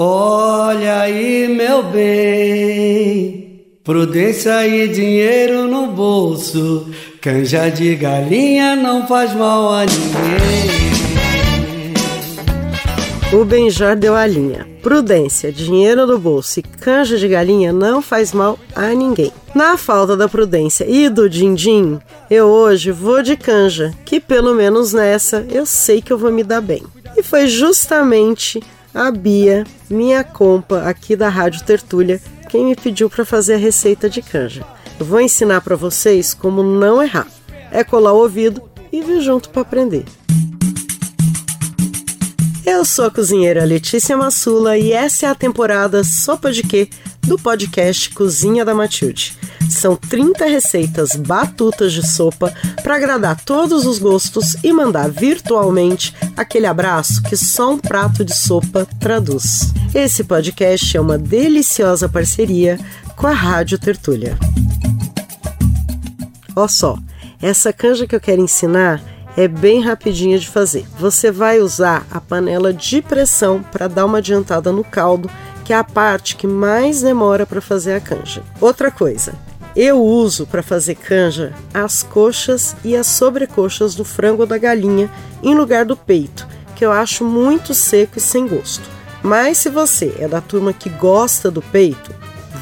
Olha aí, meu bem, prudência e dinheiro no bolso, canja de galinha não faz mal a ninguém. O Benjar deu a linha. Prudência, dinheiro no bolso e canja de galinha não faz mal a ninguém. Na falta da prudência e do din-din, eu hoje vou de canja, que pelo menos nessa eu sei que eu vou me dar bem. E foi justamente a Bia, minha compa aqui da Rádio Tertúlia, quem me pediu para fazer a receita de canja. Vou ensinar para vocês como não errar. É colar o ouvido e vir junto para aprender. Eu sou a cozinheira Letícia Massula e essa é a temporada Sopa de Quê do podcast Cozinha da Matilde. São 30 receitas batutas de sopa para agradar todos os gostos e mandar virtualmente aquele abraço que só um prato de sopa traduz. Esse podcast é uma deliciosa parceria com a Rádio Tertúlia. Ó só, essa canja que eu quero ensinar é bem rapidinha de fazer. Você vai usar a panela de pressão para dar uma adiantada no caldo, que é a parte que mais demora para fazer a canja. Outra coisa, eu uso para fazer canja as coxas e as sobrecoxas do frango ou da galinha em lugar do peito, que eu acho muito seco e sem gosto. Mas se você é da turma que gosta do peito,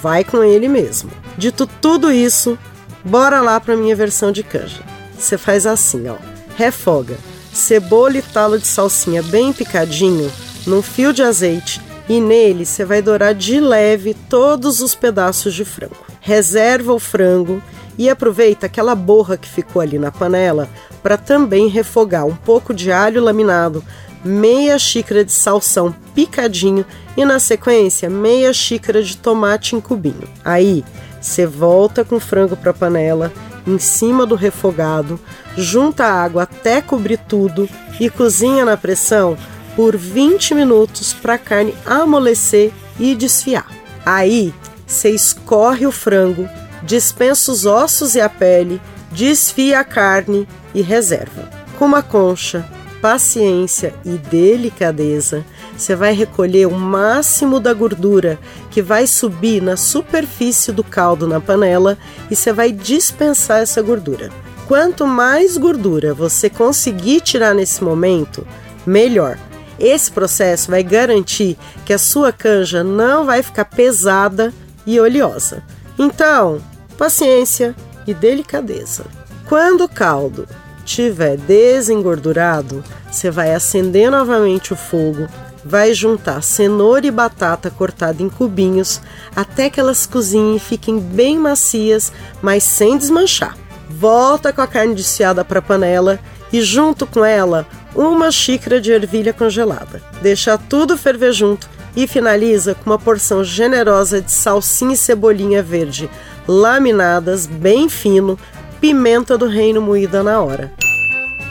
vai com ele mesmo. Dito tudo isso, bora lá para minha versão de canja. Você faz assim, ó. Refoga cebola e talo de salsinha bem picadinho num fio de azeite e nele você vai dourar de leve todos os pedaços de frango reserva o frango e aproveita aquela borra que ficou ali na panela para também refogar um pouco de alho laminado, meia xícara de salsão picadinho e na sequência meia xícara de tomate em cubinho. Aí você volta com o frango para a panela em cima do refogado, junta a água até cobrir tudo e cozinha na pressão por 20 minutos para a carne amolecer e desfiar. Aí você escorre o frango, dispensa os ossos e a pele, desfia a carne e reserva. Com uma concha, paciência e delicadeza, você vai recolher o máximo da gordura que vai subir na superfície do caldo na panela e você vai dispensar essa gordura. Quanto mais gordura você conseguir tirar nesse momento, melhor. Esse processo vai garantir que a sua canja não vai ficar pesada e oleosa. Então, paciência e delicadeza. Quando o caldo tiver desengordurado, você vai acender novamente o fogo, vai juntar cenoura e batata cortada em cubinhos até que elas cozinhem e fiquem bem macias, mas sem desmanchar. Volta com a carne desfiada para a panela e junto com ela uma xícara de ervilha congelada. Deixa tudo ferver junto e finaliza com uma porção generosa de salsinha e cebolinha verde laminadas bem fino, pimenta do reino moída na hora.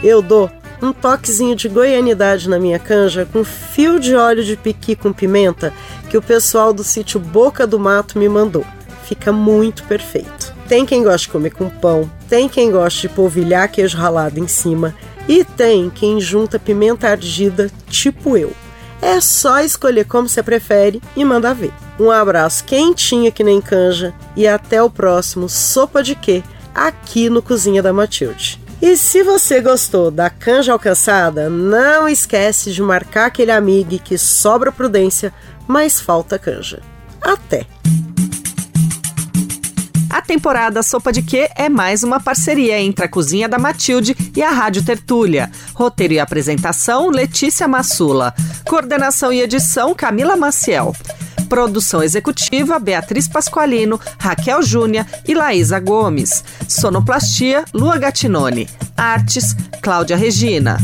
Eu dou um toquezinho de goianidade na minha canja com fio de óleo de piqui com pimenta que o pessoal do sítio Boca do Mato me mandou. Fica muito perfeito. Tem quem goste de comer com pão, tem quem goste de polvilhar queijo ralado em cima e tem quem junta pimenta ardida, tipo eu. É só escolher como você prefere e mandar ver. Um abraço quentinho que nem canja e até o próximo Sopa de Quê aqui no Cozinha da Matilde. E se você gostou da canja alcançada, não esquece de marcar aquele amigo que sobra prudência, mas falta canja. Até! A temporada Sopa de Quê é mais uma parceria entre a Cozinha da Matilde e a Rádio Tertúlia. Roteiro e apresentação, Letícia Massula. Coordenação e edição, Camila Maciel. Produção executiva, Beatriz Pasqualino, Raquel Júnia e Laísa Gomes. Sonoplastia, Lua Gatinone. Artes, Cláudia Regina.